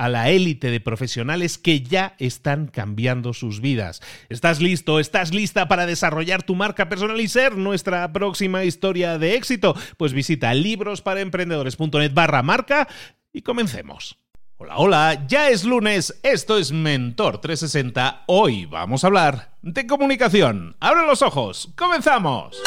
a la élite de profesionales que ya están cambiando sus vidas. ¿Estás listo? ¿Estás lista para desarrollar tu marca personal y ser nuestra próxima historia de éxito? Pues visita librosparaemprendedores.net barra marca y comencemos. Hola, hola, ya es lunes, esto es Mentor 360, hoy vamos a hablar de comunicación. Abre los ojos, comenzamos.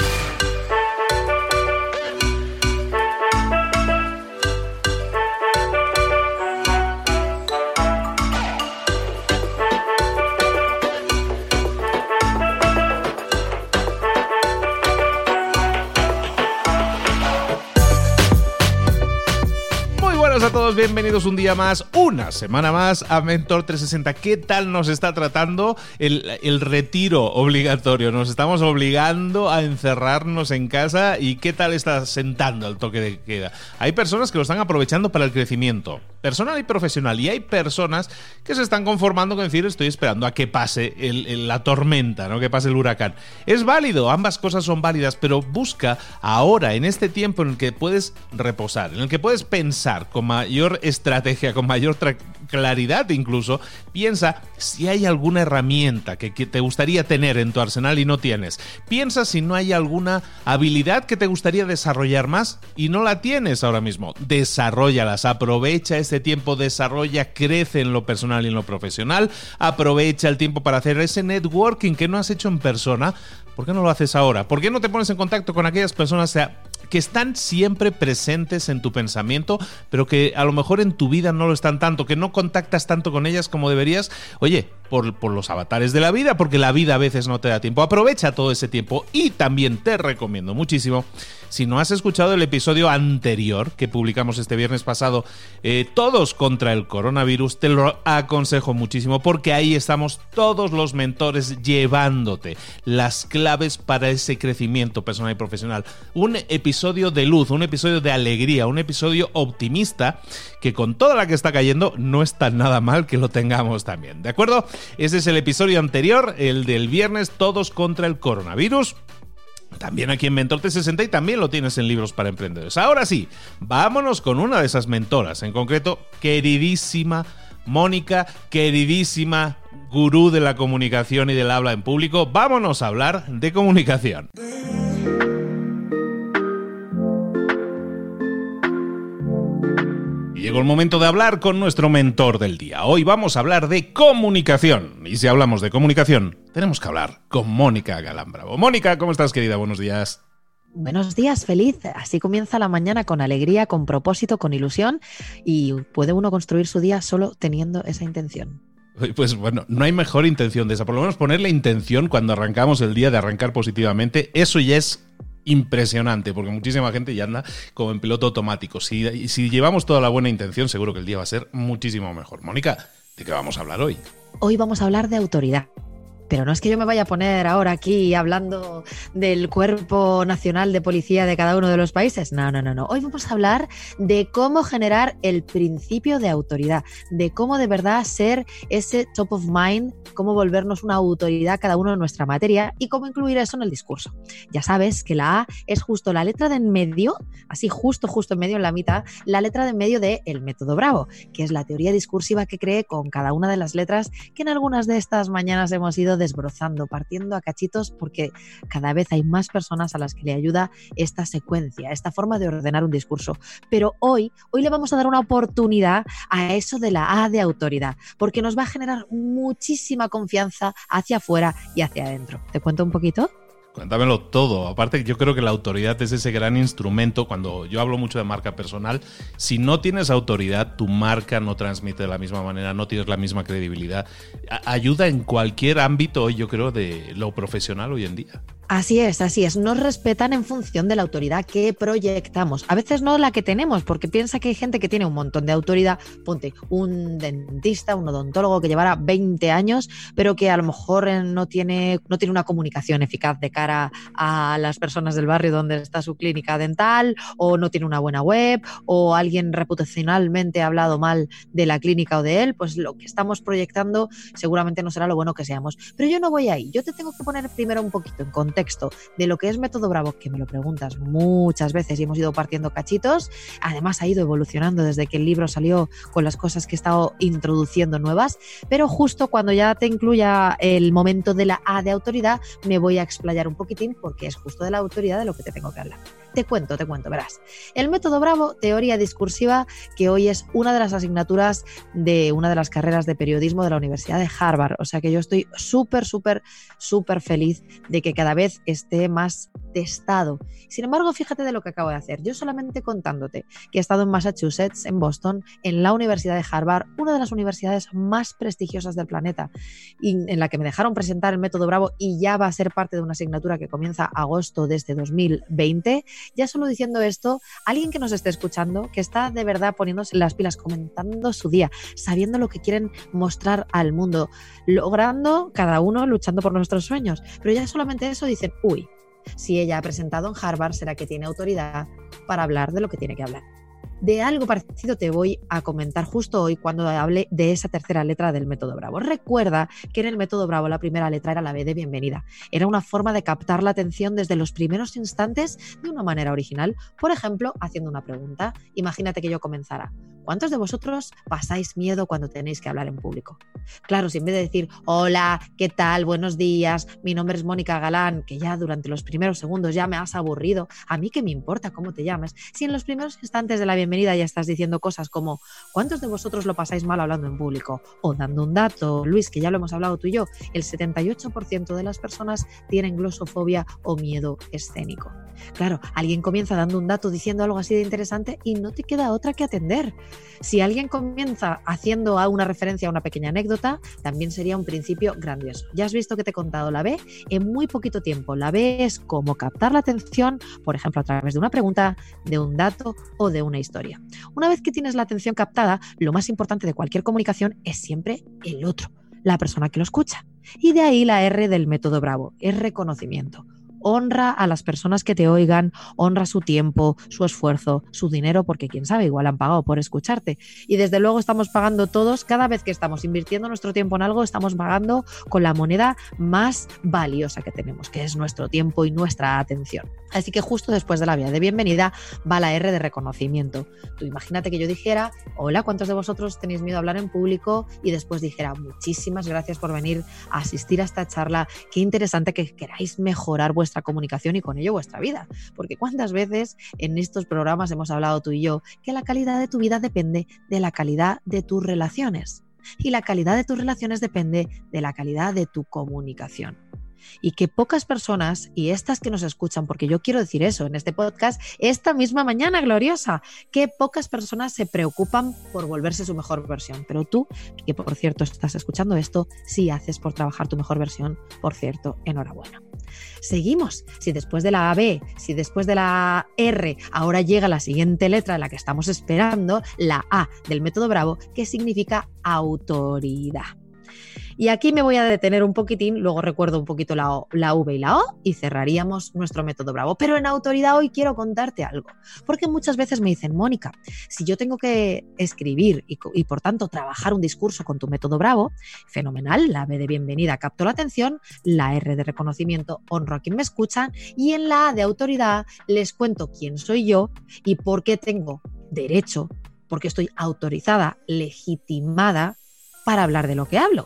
Bienvenidos un día más, una semana más a Mentor 360. ¿Qué tal nos está tratando el, retiro obligatorio? Nos estamos obligando a encerrarnos en casa y ¿qué tal está sentando el toque de queda? Hay personas que lo están aprovechando para el crecimiento personal y profesional y hay personas que se están conformando con decir estoy esperando a que pase la tormenta, ¿no? que pase el huracán. Es válido, ambas cosas son válidas, pero busca ahora, en este tiempo en el que puedes reposar, en el que puedes pensar con mayor estrategia, con mayor claridad incluso, piensa si hay alguna herramienta que, te gustaría tener en tu arsenal y no tienes. Piensa si no hay alguna habilidad que te gustaría desarrollar más y no la tienes ahora mismo. Desarrollalas, aprovecha este tiempo, desarrolla, crece en lo personal y en lo profesional, aprovecha el tiempo para hacer ese networking que no has hecho en persona. ¿Por qué no lo haces ahora? ¿Por qué no te pones en contacto con aquellas personas que están siempre presentes en tu pensamiento, pero que a lo mejor en tu vida no lo están tanto, que no contactas tanto con ellas como deberías? Oye, por, los avatares de la vida, porque la vida a veces no te da tiempo. Aprovecha todo ese tiempo y también te recomiendo muchísimo si no has escuchado el episodio anterior que publicamos este viernes pasado, eh, todos contra el coronavirus, te lo aconsejo muchísimo porque ahí estamos todos los mentores llevándote las claves para ese crecimiento personal y profesional. Un episodio de luz, un episodio de alegría, un episodio optimista que con toda la que está cayendo no está nada mal que lo tengamos también. ¿De acuerdo? Ese es el episodio anterior, el del viernes, todos contra el coronavirus. También aquí en Mentor 360 y también lo tienes en libros para emprendedores. Ahora sí, vámonos con una de esas mentoras, en concreto, queridísima Mónica, queridísima gurú de la comunicación y del habla en público. Vámonos a hablar de comunicación. Llegó el momento de hablar con nuestro mentor del día. Hoy vamos a hablar de comunicación. Y si hablamos de comunicación, tenemos que hablar con Mónica Galán-Bravo. Mónica, ¿cómo estás, querida? Buenos días. Buenos días, feliz. Así comienza la mañana con alegría, con propósito, con ilusión y puede uno construir su día solo teniendo esa intención. Pues bueno, no hay mejor intención de esa. Por lo menos poner la intención cuando arrancamos el día de arrancar positivamente, eso ya es impresionante, porque muchísima gente ya anda como en piloto automático. Si, si llevamos toda la buena intención, seguro que el día va a ser muchísimo mejor. Mónica, ¿de qué vamos a hablar hoy? Hoy vamos a hablar de autoridad. Pero no es que yo me vaya a poner ahora aquí hablando del cuerpo nacional de policía de cada uno de los países. No, no, no, no. Hoy vamos a hablar de cómo generar el principio de autoridad, de cómo de verdad ser ese top of mind, cómo volvernos una autoridad cada uno en nuestra materia y cómo incluir eso en el discurso. Ya sabes que la A es justo la letra de en medio, así justo, justo en medio, en la mitad, la letra de en medio de el método Bravo, que es la teoría discursiva que cree con cada una de las letras que en algunas de estas mañanas hemos ido desbrozando, partiendo a cachitos, porque cada vez hay más personas a las que le ayuda esta secuencia, esta forma de ordenar un discurso. Pero hoy, hoy le vamos a dar una oportunidad a eso de la A de autoridad, porque nos va a generar muchísima confianza hacia afuera y hacia adentro. ¿Te cuento un poquito? Cuéntamelo todo. Aparte, yo creo que la autoridad es ese gran instrumento. Cuando yo hablo mucho de marca personal, si no tienes autoridad, tu marca no transmite de la misma manera, no tienes la misma credibilidad. ayuda en cualquier ámbito, yo creo, de lo profesional hoy en día. Así es, así es. Nos respetan en función de la autoridad que proyectamos. A veces no la que tenemos, porque piensa que hay gente que tiene un montón de autoridad. Ponte un dentista, un odontólogo que llevara 20 años, pero que a lo mejor eh, no tiene, no tiene una comunicación eficaz de cara a las personas del barrio donde está su clínica dental, o no tiene una buena web, o alguien reputacionalmente ha hablado mal de la clínica o de él. Pues lo que estamos proyectando seguramente no será lo bueno que seamos. Pero yo no voy ahí. Yo te tengo que poner primero un poquito en contexto contexto de lo que es Método Bravo, que me lo preguntas muchas veces y hemos ido partiendo cachitos, además ha ido evolucionando desde que el libro salió con las cosas que he estado introduciendo nuevas, pero justo cuando ya te incluya el momento de la A de autoridad, me voy a explayar un poquitín porque es justo de la autoridad de lo que te tengo que hablar. Te cuento, te cuento, verás. El método Bravo, teoría discursiva, que hoy es una de las asignaturas de una de las carreras de periodismo de la Universidad de Harvard. O sea que yo estoy súper, súper, súper feliz de que cada vez esté más testado. Sin embargo, fíjate de lo que acabo de hacer. Yo solamente contándote que he estado en Massachusetts, en Boston, en la Universidad de Harvard, una de las universidades más prestigiosas del planeta, y en la que me dejaron presentar el método Bravo y ya va a ser parte de una asignatura que comienza agosto de este 2020 ya solo diciendo esto, alguien que nos esté escuchando, que está de verdad poniéndose las pilas, comentando su día, sabiendo lo que quieren mostrar al mundo, logrando cada uno luchando por nuestros sueños. Pero ya solamente eso dicen, uy, si ella ha presentado en Harvard, será que tiene autoridad para hablar de lo que tiene que hablar. De algo parecido te voy a comentar justo hoy cuando hable de esa tercera letra del método Bravo. Recuerda que en el método Bravo la primera letra era la B de bienvenida. Era una forma de captar la atención desde los primeros instantes de una manera original. Por ejemplo, haciendo una pregunta. Imagínate que yo comenzara. ¿Cuántos de vosotros pasáis miedo cuando tenéis que hablar en público? Claro, si en vez de decir, hola, ¿qué tal? Buenos días, mi nombre es Mónica Galán, que ya durante los primeros segundos ya me has aburrido, a mí qué me importa cómo te llames, si en los primeros instantes de la bienvenida ya estás diciendo cosas como, ¿cuántos de vosotros lo pasáis mal hablando en público? O dando un dato, Luis, que ya lo hemos hablado tú y yo, el 78% de las personas tienen glosofobia o miedo escénico. Claro, alguien comienza dando un dato diciendo algo así de interesante y no te queda otra que atender. Si alguien comienza haciendo a una referencia a una pequeña anécdota, también sería un principio grandioso. Ya has visto que te he contado la B en muy poquito tiempo. La B es como captar la atención, por ejemplo, a través de una pregunta, de un dato o de una historia. Una vez que tienes la atención captada, lo más importante de cualquier comunicación es siempre el otro, la persona que lo escucha. Y de ahí la R del método Bravo, es reconocimiento honra a las personas que te oigan, honra su tiempo, su esfuerzo, su dinero, porque quién sabe, igual han pagado por escucharte. Y desde luego estamos pagando todos, cada vez que estamos invirtiendo nuestro tiempo en algo, estamos pagando con la moneda más valiosa que tenemos, que es nuestro tiempo y nuestra atención. Así que justo después de la vía de bienvenida va la R de reconocimiento. Tú imagínate que yo dijera, hola, ¿cuántos de vosotros tenéis miedo a hablar en público? Y después dijera, muchísimas gracias por venir a asistir a esta charla. Qué interesante que queráis mejorar vuestra comunicación y con ello vuestra vida. Porque cuántas veces en estos programas hemos hablado tú y yo que la calidad de tu vida depende de la calidad de tus relaciones. Y la calidad de tus relaciones depende de la calidad de tu comunicación y que pocas personas, y estas que nos escuchan, porque yo quiero decir eso en este podcast, esta misma mañana gloriosa, que pocas personas se preocupan por volverse su mejor versión. Pero tú, que por cierto estás escuchando esto, sí haces por trabajar tu mejor versión, por cierto, enhorabuena. Seguimos. Si después de la B, si después de la R, ahora llega la siguiente letra, la que estamos esperando, la A del método Bravo, que significa autoridad. Y aquí me voy a detener un poquitín, luego recuerdo un poquito la, la V y la O y cerraríamos nuestro método Bravo. Pero en autoridad hoy quiero contarte algo, porque muchas veces me dicen, Mónica, si yo tengo que escribir y, y por tanto trabajar un discurso con tu método Bravo, fenomenal, la B de bienvenida capto la atención, la R de reconocimiento honro a quien me escuchan y en la A de autoridad les cuento quién soy yo y por qué tengo derecho, porque estoy autorizada, legitimada para hablar de lo que hablo.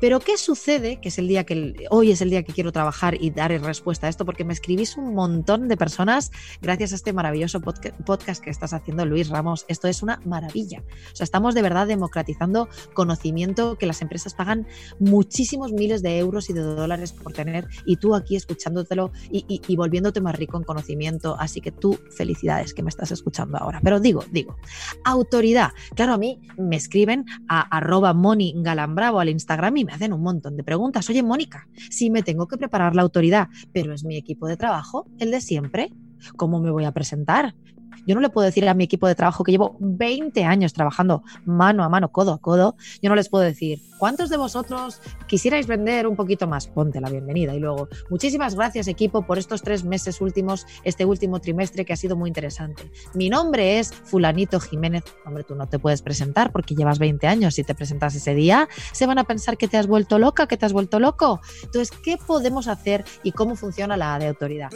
Pero ¿qué sucede? Que es el día que hoy es el día que quiero trabajar y dar respuesta a esto, porque me escribís un montón de personas gracias a este maravilloso podcast que estás haciendo, Luis Ramos. Esto es una maravilla. O sea, estamos de verdad democratizando conocimiento que las empresas pagan muchísimos miles de euros y de dólares por tener, y tú aquí escuchándotelo y, y volviéndote más rico en conocimiento. Así que tú, felicidades que me estás escuchando ahora. Pero digo, digo, autoridad. Claro, a mí me escriben a arroba Galambravo al Instagram y me hacen un montón de preguntas. Oye, Mónica, si me tengo que preparar la autoridad, pero es mi equipo de trabajo, el de siempre, ¿cómo me voy a presentar? Yo no le puedo decir a mi equipo de trabajo que llevo 20 años trabajando mano a mano, codo a codo, yo no les puedo decir, ¿cuántos de vosotros quisierais vender un poquito más? Ponte la bienvenida. Y luego, muchísimas gracias equipo por estos tres meses últimos, este último trimestre que ha sido muy interesante. Mi nombre es Fulanito Jiménez. Hombre, tú no te puedes presentar porque llevas 20 años. Si te presentas ese día, se van a pensar que te has vuelto loca, que te has vuelto loco. Entonces, ¿qué podemos hacer y cómo funciona la de autoridad?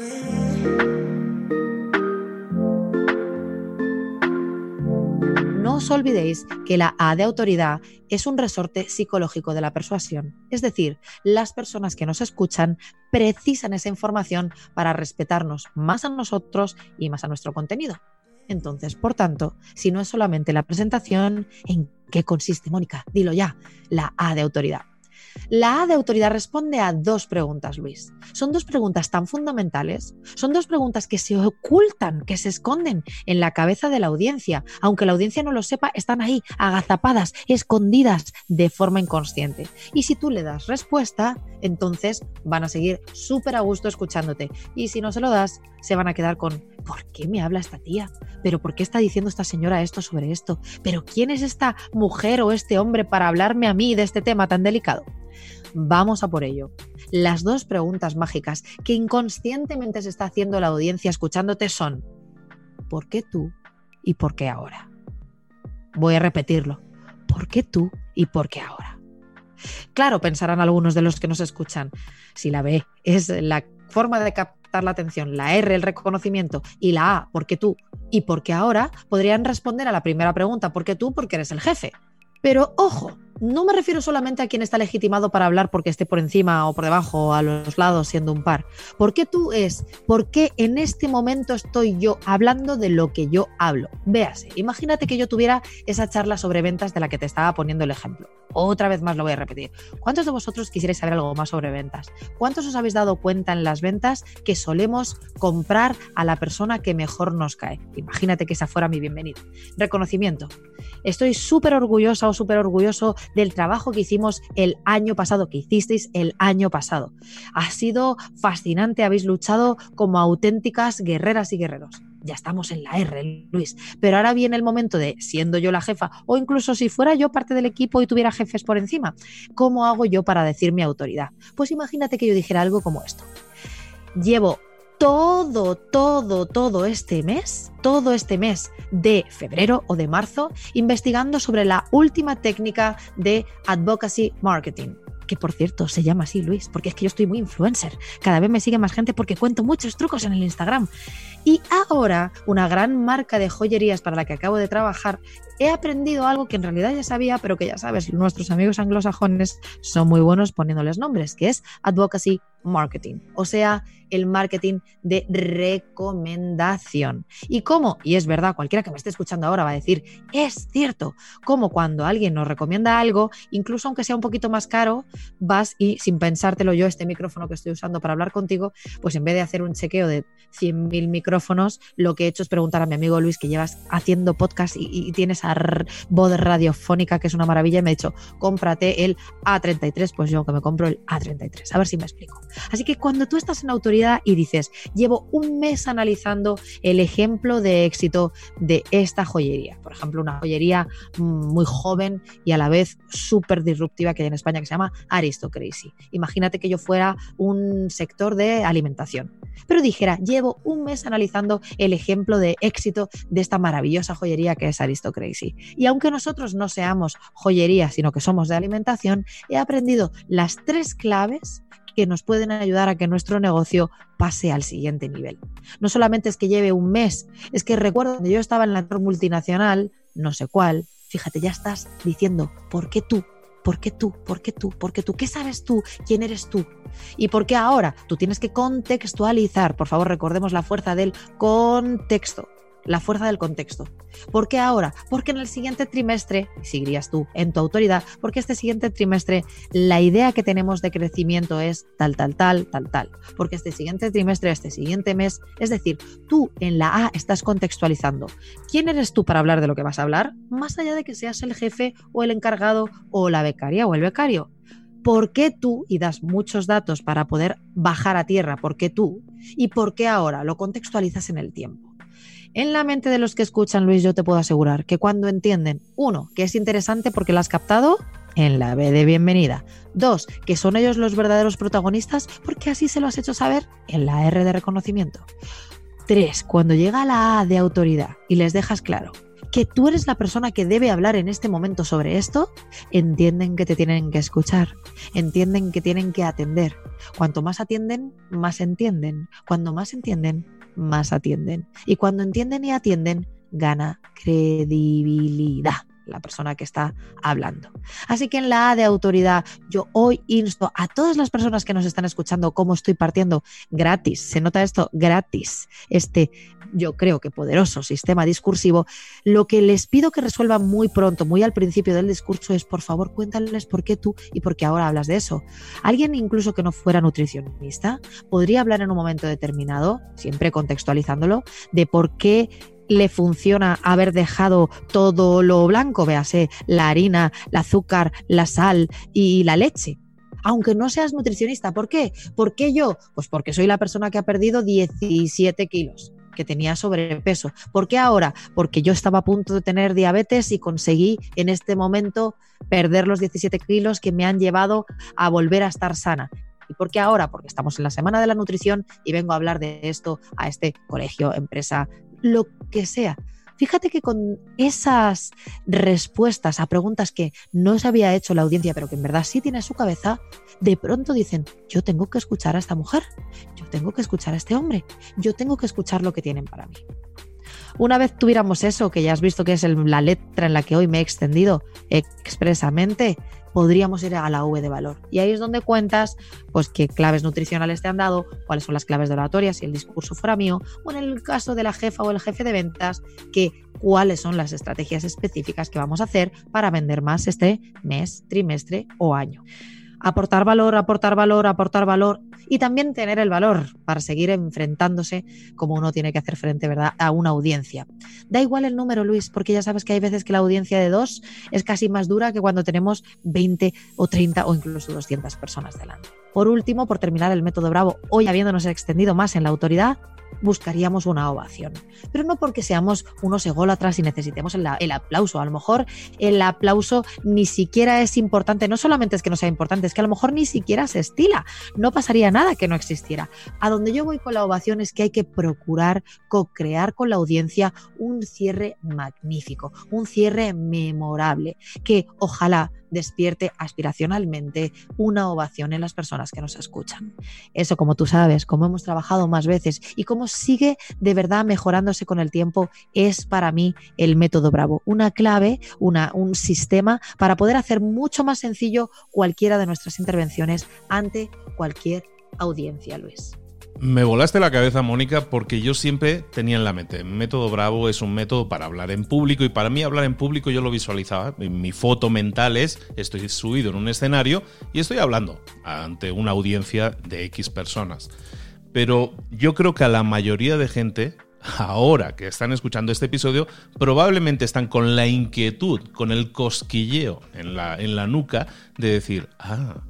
No os olvidéis que la A de autoridad es un resorte psicológico de la persuasión. Es decir, las personas que nos escuchan precisan esa información para respetarnos más a nosotros y más a nuestro contenido. Entonces, por tanto, si no es solamente la presentación, ¿en qué consiste, Mónica? Dilo ya, la A de autoridad. La A de autoridad responde a dos preguntas, Luis. Son dos preguntas tan fundamentales, son dos preguntas que se ocultan, que se esconden en la cabeza de la audiencia. Aunque la audiencia no lo sepa, están ahí, agazapadas, escondidas de forma inconsciente. Y si tú le das respuesta, entonces van a seguir súper a gusto escuchándote. Y si no se lo das, se van a quedar con, ¿por qué me habla esta tía? ¿Pero por qué está diciendo esta señora esto sobre esto? ¿Pero quién es esta mujer o este hombre para hablarme a mí de este tema tan delicado? Vamos a por ello. Las dos preguntas mágicas que inconscientemente se está haciendo la audiencia escuchándote son, ¿por qué tú y por qué ahora? Voy a repetirlo. ¿Por qué tú y por qué ahora? Claro, pensarán algunos de los que nos escuchan, si la B es la forma de captar la atención, la R el reconocimiento y la A, ¿por qué tú y por qué ahora? Podrían responder a la primera pregunta, ¿por qué tú? Porque eres el jefe. Pero ojo, no me refiero solamente a quien está legitimado para hablar porque esté por encima o por debajo o a los lados siendo un par. ¿Por qué tú es? ¿Por qué en este momento estoy yo hablando de lo que yo hablo? Véase, imagínate que yo tuviera esa charla sobre ventas de la que te estaba poniendo el ejemplo. Otra vez más lo voy a repetir. ¿Cuántos de vosotros quisierais saber algo más sobre ventas? ¿Cuántos os habéis dado cuenta en las ventas que solemos comprar a la persona que mejor nos cae? Imagínate que esa fuera mi bienvenida. Reconocimiento. Estoy súper orgullosa o súper orgulloso del trabajo que hicimos el año pasado, que hicisteis el año pasado. Ha sido fascinante, habéis luchado como auténticas guerreras y guerreros ya estamos en la R, Luis. Pero ahora viene el momento de, siendo yo la jefa, o incluso si fuera yo parte del equipo y tuviera jefes por encima, ¿cómo hago yo para decir mi autoridad? Pues imagínate que yo dijera algo como esto. Llevo todo, todo, todo este mes, todo este mes de febrero o de marzo, investigando sobre la última técnica de advocacy marketing que por cierto se llama así, Luis, porque es que yo estoy muy influencer. Cada vez me sigue más gente porque cuento muchos trucos en el Instagram. Y ahora, una gran marca de joyerías para la que acabo de trabajar, he aprendido algo que en realidad ya sabía, pero que ya sabes, nuestros amigos anglosajones son muy buenos poniéndoles nombres, que es advocacy marketing, o sea, el marketing de recomendación. ¿Y cómo? Y es verdad, cualquiera que me esté escuchando ahora va a decir, es cierto, como cuando alguien nos recomienda algo, incluso aunque sea un poquito más caro, vas y sin pensártelo yo, este micrófono que estoy usando para hablar contigo, pues en vez de hacer un chequeo de 100.000 micrófonos, lo que he hecho es preguntar a mi amigo Luis, que llevas haciendo podcast y, y tienes esa voz radiofónica que es una maravilla y me ha dicho, cómprate el A33, pues yo que me compro el A33. A ver si me explico. Así que cuando tú estás en autoridad y dices, llevo un mes analizando el ejemplo de éxito de esta joyería, por ejemplo, una joyería muy joven y a la vez súper disruptiva que hay en España que se llama Aristocracy. Imagínate que yo fuera un sector de alimentación, pero dijera, llevo un mes analizando el ejemplo de éxito de esta maravillosa joyería que es Aristocracy. Y aunque nosotros no seamos joyería, sino que somos de alimentación, he aprendido las tres claves que nos pueden ayudar a que nuestro negocio pase al siguiente nivel. No solamente es que lleve un mes, es que recuerdo cuando yo estaba en la multinacional, no sé cuál, fíjate, ya estás diciendo, ¿por qué tú? ¿Por qué tú? ¿Por qué tú? ¿Por qué tú? ¿Qué sabes tú? ¿Quién eres tú? ¿Y por qué ahora? Tú tienes que contextualizar. Por favor, recordemos la fuerza del contexto la fuerza del contexto. ¿Por qué ahora? Porque en el siguiente trimestre, seguirías tú en tu autoridad, porque este siguiente trimestre la idea que tenemos de crecimiento es tal, tal, tal, tal, tal. Porque este siguiente trimestre, este siguiente mes, es decir, tú en la A estás contextualizando. ¿Quién eres tú para hablar de lo que vas a hablar? Más allá de que seas el jefe o el encargado o la becaria o el becario. ¿Por qué tú? Y das muchos datos para poder bajar a tierra. ¿Por qué tú? ¿Y por qué ahora? Lo contextualizas en el tiempo. En la mente de los que escuchan, Luis, yo te puedo asegurar que cuando entienden, uno, que es interesante porque lo has captado, en la B de bienvenida. Dos, que son ellos los verdaderos protagonistas porque así se lo has hecho saber en la R de reconocimiento. Tres, cuando llega la A de autoridad y les dejas claro que tú eres la persona que debe hablar en este momento sobre esto, entienden que te tienen que escuchar, entienden que tienen que atender. Cuanto más atienden, más entienden. Cuando más entienden, más atienden. Y cuando entienden y atienden, gana credibilidad la persona que está hablando. Así que en la A de autoridad, yo hoy insto a todas las personas que nos están escuchando cómo estoy partiendo gratis, se nota esto gratis, este yo creo que poderoso sistema discursivo, lo que les pido que resuelvan muy pronto, muy al principio del discurso es, por favor, cuéntales por qué tú y por qué ahora hablas de eso. Alguien incluso que no fuera nutricionista podría hablar en un momento determinado, siempre contextualizándolo, de por qué le funciona haber dejado todo lo blanco, véase la harina, el azúcar, la sal y la leche aunque no seas nutricionista. ¿Por qué? ¿Por qué yo? Pues porque soy la persona que ha perdido 17 kilos que tenía sobrepeso. ¿Por qué ahora? Porque yo estaba a punto de tener diabetes y conseguí en este momento perder los 17 kilos que me han llevado a volver a estar sana. ¿Y por qué ahora? Porque estamos en la Semana de la Nutrición y vengo a hablar de esto a este colegio, empresa, lo que sea. Fíjate que con esas respuestas a preguntas que no se había hecho la audiencia, pero que en verdad sí tiene en su cabeza, de pronto dicen, yo tengo que escuchar a esta mujer, yo tengo que escuchar a este hombre, yo tengo que escuchar lo que tienen para mí. Una vez tuviéramos eso, que ya has visto que es la letra en la que hoy me he extendido expresamente, podríamos ir a la V de valor. Y ahí es donde cuentas pues qué claves nutricionales te han dado, cuáles son las claves de oratoria, si el discurso fuera mío, o en el caso de la jefa o el jefe de ventas, que cuáles son las estrategias específicas que vamos a hacer para vender más este mes, trimestre o año aportar valor, aportar valor, aportar valor y también tener el valor para seguir enfrentándose como uno tiene que hacer frente ¿verdad? a una audiencia. Da igual el número, Luis, porque ya sabes que hay veces que la audiencia de dos es casi más dura que cuando tenemos 20 o 30 o incluso 200 personas delante. Por último, por terminar el método Bravo, hoy habiéndonos extendido más en la autoridad, buscaríamos una ovación. Pero no porque seamos unos ególatras y necesitemos el, el, aplauso. A lo mejor el aplauso ni siquiera es importante. No solamente es que no sea importante, es que a lo mejor ni siquiera se estila. No pasaría nada que no existiera. A donde yo voy con la ovación es que hay que procurar co-crear con la audiencia un cierre magnífico, un cierre memorable, que ojalá despierte aspiracionalmente una ovación en las personas que nos escuchan. Eso, como tú sabes, como hemos trabajado más veces y como sigue de verdad mejorándose con el tiempo, es para mí el método Bravo. Una clave, una, un sistema para poder hacer mucho más sencillo cualquiera de nuestras intervenciones ante cualquier audiencia, Luis. Me volaste la cabeza, Mónica, porque yo siempre tenía en la mente, método Bravo es un método para hablar en público y para mí hablar en público yo lo visualizaba. Mi foto mental es, estoy subido en un escenario y estoy hablando ante una audiencia de X personas. Pero yo creo que a la mayoría de gente ahora que están escuchando este episodio, probablemente están con la inquietud, con el cosquilleo en la, en la nuca de decir, ah,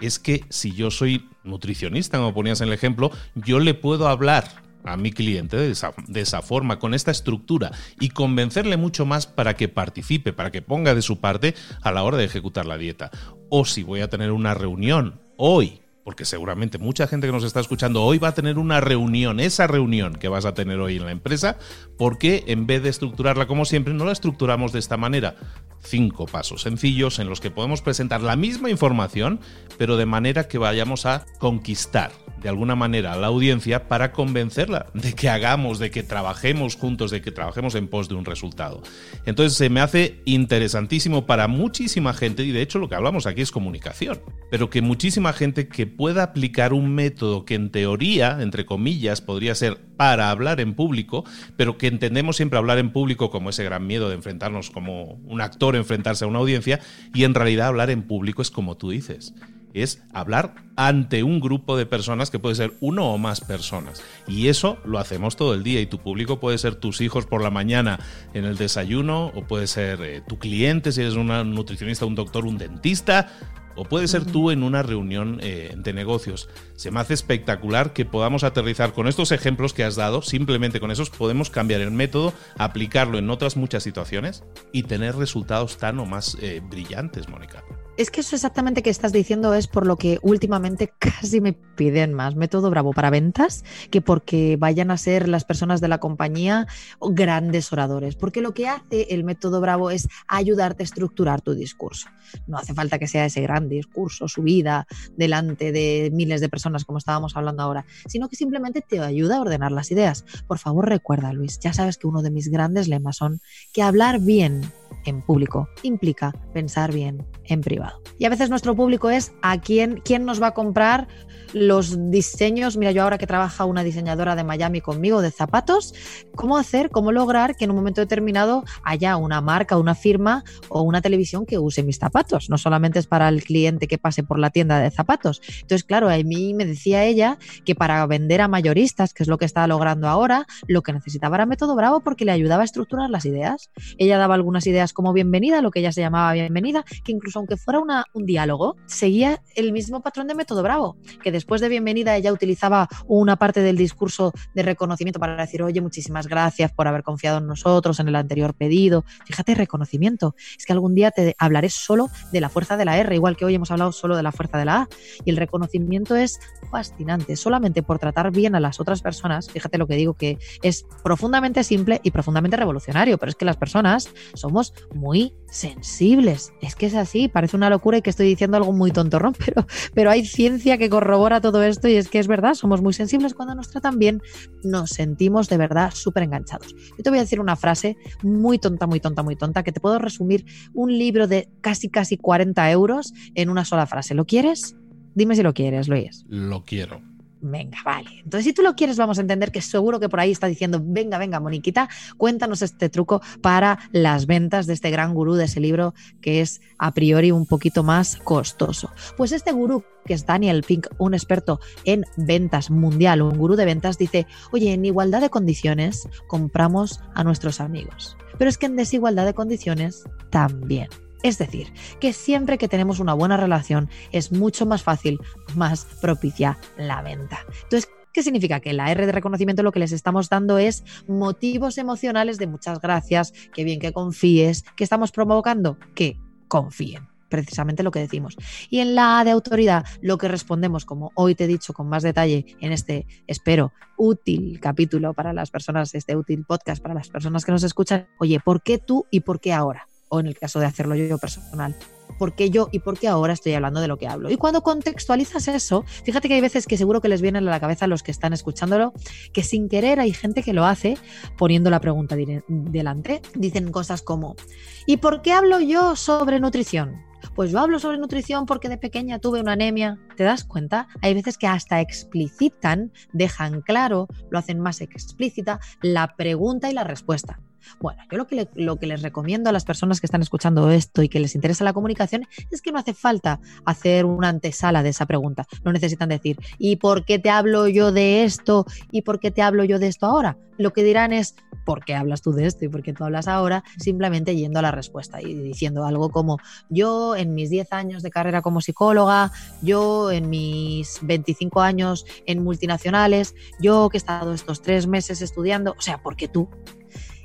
es que si yo soy nutricionista, como ponías en el ejemplo, yo le puedo hablar a mi cliente de esa, de esa, forma, con esta estructura y convencerle mucho más para que participe, para que ponga de su parte a la hora de ejecutar la dieta. O si voy a tener una reunión hoy porque seguramente mucha gente que nos está escuchando hoy va a tener una reunión, esa reunión que vas a tener hoy en la empresa, porque en vez de estructurarla como siempre, no la estructuramos de esta manera. Cinco pasos sencillos en los que podemos presentar la misma información, pero de manera que vayamos a conquistar de alguna manera a la audiencia para convencerla de que hagamos, de que trabajemos juntos, de que trabajemos en pos de un resultado. Entonces se me hace interesantísimo para muchísima gente, y de hecho lo que hablamos aquí es comunicación, pero que muchísima gente que pueda aplicar un método que en teoría, entre comillas, podría ser para hablar en público, pero que entendemos siempre hablar en público como ese gran miedo de enfrentarnos como un actor, enfrentarse a una audiencia, y en realidad hablar en público es como tú dices es hablar ante un grupo de personas que puede ser uno o más personas. Y eso lo hacemos todo el día y tu público puede ser tus hijos por la mañana en el desayuno o puede ser eh, tu cliente si eres un nutricionista, un doctor, un dentista. O puede ser tú en una reunión eh, de negocios. Se me hace espectacular que podamos aterrizar con estos ejemplos que has dado. Simplemente con esos podemos cambiar el método, aplicarlo en otras muchas situaciones y tener resultados tan o más eh, brillantes, Mónica. Es que eso exactamente que estás diciendo es por lo que últimamente casi me piden más método Bravo para ventas que porque vayan a ser las personas de la compañía grandes oradores. Porque lo que hace el método Bravo es ayudarte a estructurar tu discurso. No hace falta que sea ese gran discurso, su vida delante de miles de personas como estábamos hablando ahora, sino que simplemente te ayuda a ordenar las ideas. Por favor, recuerda, Luis, ya sabes que uno de mis grandes lemas son que hablar bien en público implica pensar bien en privado. Y a veces nuestro público es a quién, quién nos va a comprar los diseños. Mira, yo ahora que trabaja una diseñadora de Miami conmigo de zapatos, ¿cómo hacer, cómo lograr que en un momento determinado haya una marca, una firma o una televisión que use mis zapatos? No solamente es para el cliente que pase por la tienda de zapatos. Entonces, claro, a mí me decía ella que para vender a mayoristas, que es lo que está logrando ahora, lo que necesitaba era método bravo porque le ayudaba a estructurar las ideas. Ella daba algunas ideas como bienvenida, lo que ella se llamaba bienvenida, que incluso aunque fuera un diálogo, seguía el mismo patrón de método bravo, que después de bienvenida ella utilizaba una parte del discurso de reconocimiento para decir, oye, muchísimas gracias por haber confiado en nosotros en el anterior pedido. Fíjate, reconocimiento. Es que algún día te hablaré solo de la fuerza de la R, igual que hoy hemos hablado solo de la fuerza de la A. Y el reconocimiento es fascinante. Solamente por tratar bien a las otras personas, fíjate lo que digo, que es profundamente simple y profundamente revolucionario, pero es que las personas somos muy sensibles. Es que es así, parece una locura y que estoy diciendo algo muy tontorrón, pero, pero hay ciencia que corrobora todo esto y es que es verdad, somos muy sensibles cuando nos tratan bien, nos sentimos de verdad súper enganchados. Yo te voy a decir una frase muy tonta, muy tonta, muy tonta, que te puedo resumir un libro de casi, casi 40 euros en una sola frase. ¿Lo quieres? Dime si lo quieres, Luis. Lo quiero. Venga, vale. Entonces, si tú lo quieres, vamos a entender que seguro que por ahí está diciendo, venga, venga, Moniquita, cuéntanos este truco para las ventas de este gran gurú de ese libro que es a priori un poquito más costoso. Pues este gurú, que es Daniel Pink, un experto en ventas mundial, un gurú de ventas, dice, oye, en igualdad de condiciones compramos a nuestros amigos, pero es que en desigualdad de condiciones también. Es decir, que siempre que tenemos una buena relación es mucho más fácil, más propicia la venta. Entonces, ¿Qué significa? Que la R de reconocimiento lo que les estamos dando es motivos emocionales de muchas gracias, que bien que confíes, que estamos provocando que confíen precisamente lo que decimos. Y en la A de autoridad, lo que respondemos, como hoy te he dicho con más detalle en este, espero, útil capítulo para las personas, este útil podcast para las personas que nos escuchan, oye, ¿por qué tú y por qué ahora? O en el caso de hacerlo yo personal. ¿Por qué yo y por qué ahora estoy hablando de lo que hablo? Y cuando contextualizas eso, fíjate que hay veces que seguro que les vienen a la cabeza a los que están escuchándolo, que sin querer hay gente que lo hace poniendo la pregunta delante. Dicen cosas como, ¿y por qué hablo yo sobre nutrición? Pues yo hablo sobre nutrición porque de pequeña tuve una anemia. ¿Te das cuenta? Hay veces que hasta explicitan, dejan claro, lo hacen más explícita la pregunta y la respuesta. Bueno, yo lo que, les recomiendo a las personas que están escuchando esto y que les interesa la comunicación es que no hace falta hacer una antesala de esa pregunta. No necesitan decir, ¿y por qué te hablo yo de esto? ¿Y por qué te hablo yo de esto ahora? Lo que dirán es, ¿por qué hablas tú de esto y por qué tú hablas ahora? Simplemente yendo a la respuesta y diciendo algo como, yo en mis 10 años de carrera como psicóloga, yo en mis 25 años en multinacionales, yo que he estado estos tres meses estudiando, o sea, ¿por qué tú?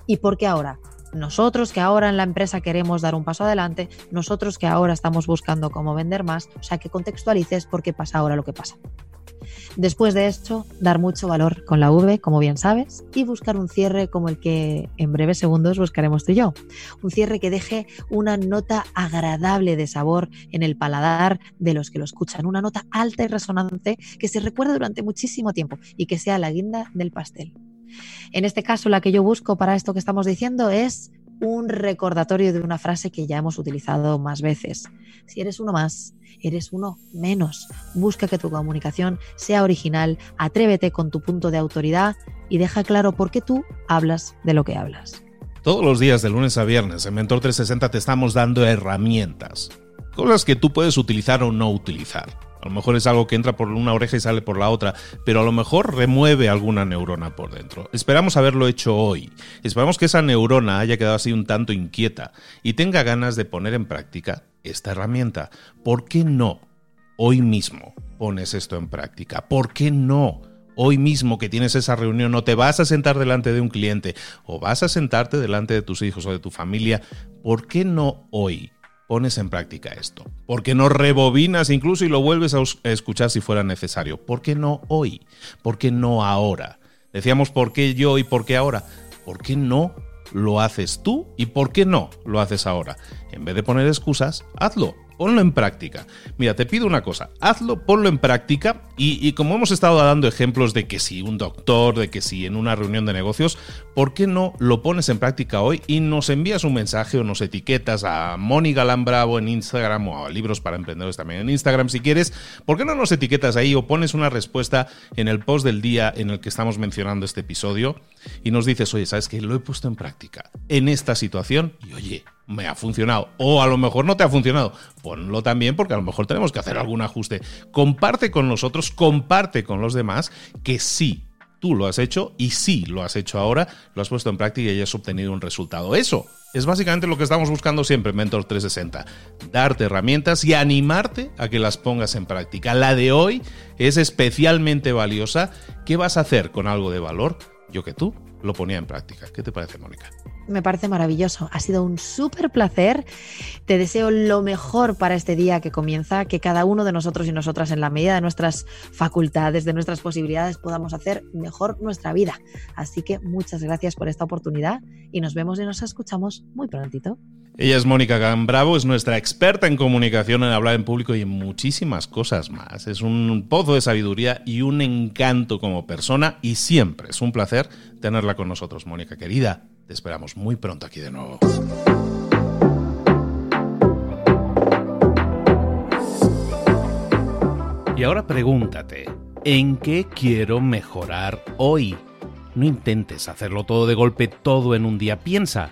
¿Y por qué ahora? Nosotros que ahora en la empresa queremos dar un paso adelante, nosotros que ahora estamos buscando cómo vender más, o sea, que contextualices por qué pasa ahora lo que pasa. Después de esto, dar mucho valor con la V, como bien sabes, y buscar un cierre como el que en breves segundos buscaremos tú y yo. Un cierre que deje una nota agradable de sabor en el paladar de los que lo escuchan, una nota alta y resonante que se recuerde durante muchísimo tiempo y que sea la guinda del pastel. En este caso, la que yo busco para esto que estamos diciendo es un recordatorio de una frase que ya hemos utilizado más veces. Si eres uno más, eres uno menos. Busca que tu comunicación sea original, atrévete con tu punto de autoridad y deja claro por qué tú hablas de lo que hablas. Todos los días, de lunes a viernes, en Mentor 360 te estamos dando herramientas, cosas que tú puedes utilizar o no utilizar. A lo mejor es algo que entra por una oreja y sale por la otra, pero a lo mejor remueve alguna neurona por dentro. Esperamos haberlo hecho hoy. Esperamos que esa neurona haya quedado así un tanto inquieta y tenga ganas de poner en práctica esta herramienta. ¿Por qué no? Hoy mismo pones esto en práctica. ¿Por qué no? Hoy mismo que tienes esa reunión no te vas a sentar delante de un cliente o vas a sentarte delante de tus hijos o de tu familia. ¿Por qué no hoy? Pones en práctica esto? ¿Por qué no rebobinas incluso y lo vuelves a escuchar si fuera necesario? ¿Por qué no hoy? ¿Por qué no ahora? Decíamos por qué yo y por qué ahora. ¿Por qué no lo haces tú y por qué no lo haces ahora? En vez de poner excusas, hazlo ponlo en práctica. Mira, te pido una cosa, hazlo, ponlo en práctica y, como hemos estado dando ejemplos de que si un doctor, de que si en una reunión de negocios, ¿por qué no lo pones en práctica hoy y nos envías un mensaje o nos etiquetas a Moni Galán Bravo en Instagram o a Libros para Emprendedores también en Instagram si quieres? ¿Por qué no nos etiquetas ahí o pones una respuesta en el post del día en el que estamos mencionando este episodio y nos dices, oye, ¿sabes que Lo he puesto en práctica en esta situación y oye, me ha funcionado. O a lo mejor no te ha funcionado. Ponlo también porque a lo mejor tenemos que hacer algún ajuste. Comparte con nosotros, comparte con los demás que sí, tú lo has hecho y sí lo has hecho ahora, lo has puesto en práctica y has obtenido un resultado. Eso es básicamente lo que estamos buscando siempre en Mentor 360. Darte herramientas y animarte a que las pongas en práctica. La de hoy es especialmente valiosa. ¿Qué vas a hacer con algo de valor? Yo que tú lo ponía en práctica. ¿Qué te parece, Mónica? Me parece maravilloso. Ha sido un súper placer. Te deseo lo mejor para este día que comienza, que cada uno de nosotros y nosotras, en la medida de nuestras facultades, de nuestras posibilidades, podamos hacer mejor nuestra vida. Así que muchas gracias por esta oportunidad y nos vemos y nos escuchamos muy prontito. Ella es Mónica Gambravo, es nuestra experta en comunicación, en hablar en público y en muchísimas cosas más. Es un pozo de sabiduría y un encanto como persona y siempre es un placer tenerla con nosotros, Mónica querida. Te esperamos muy pronto aquí de nuevo. Y ahora pregúntate, ¿en qué quiero mejorar hoy? No intentes hacerlo todo de golpe, todo en un día. Piensa,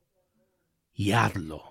y hazlo.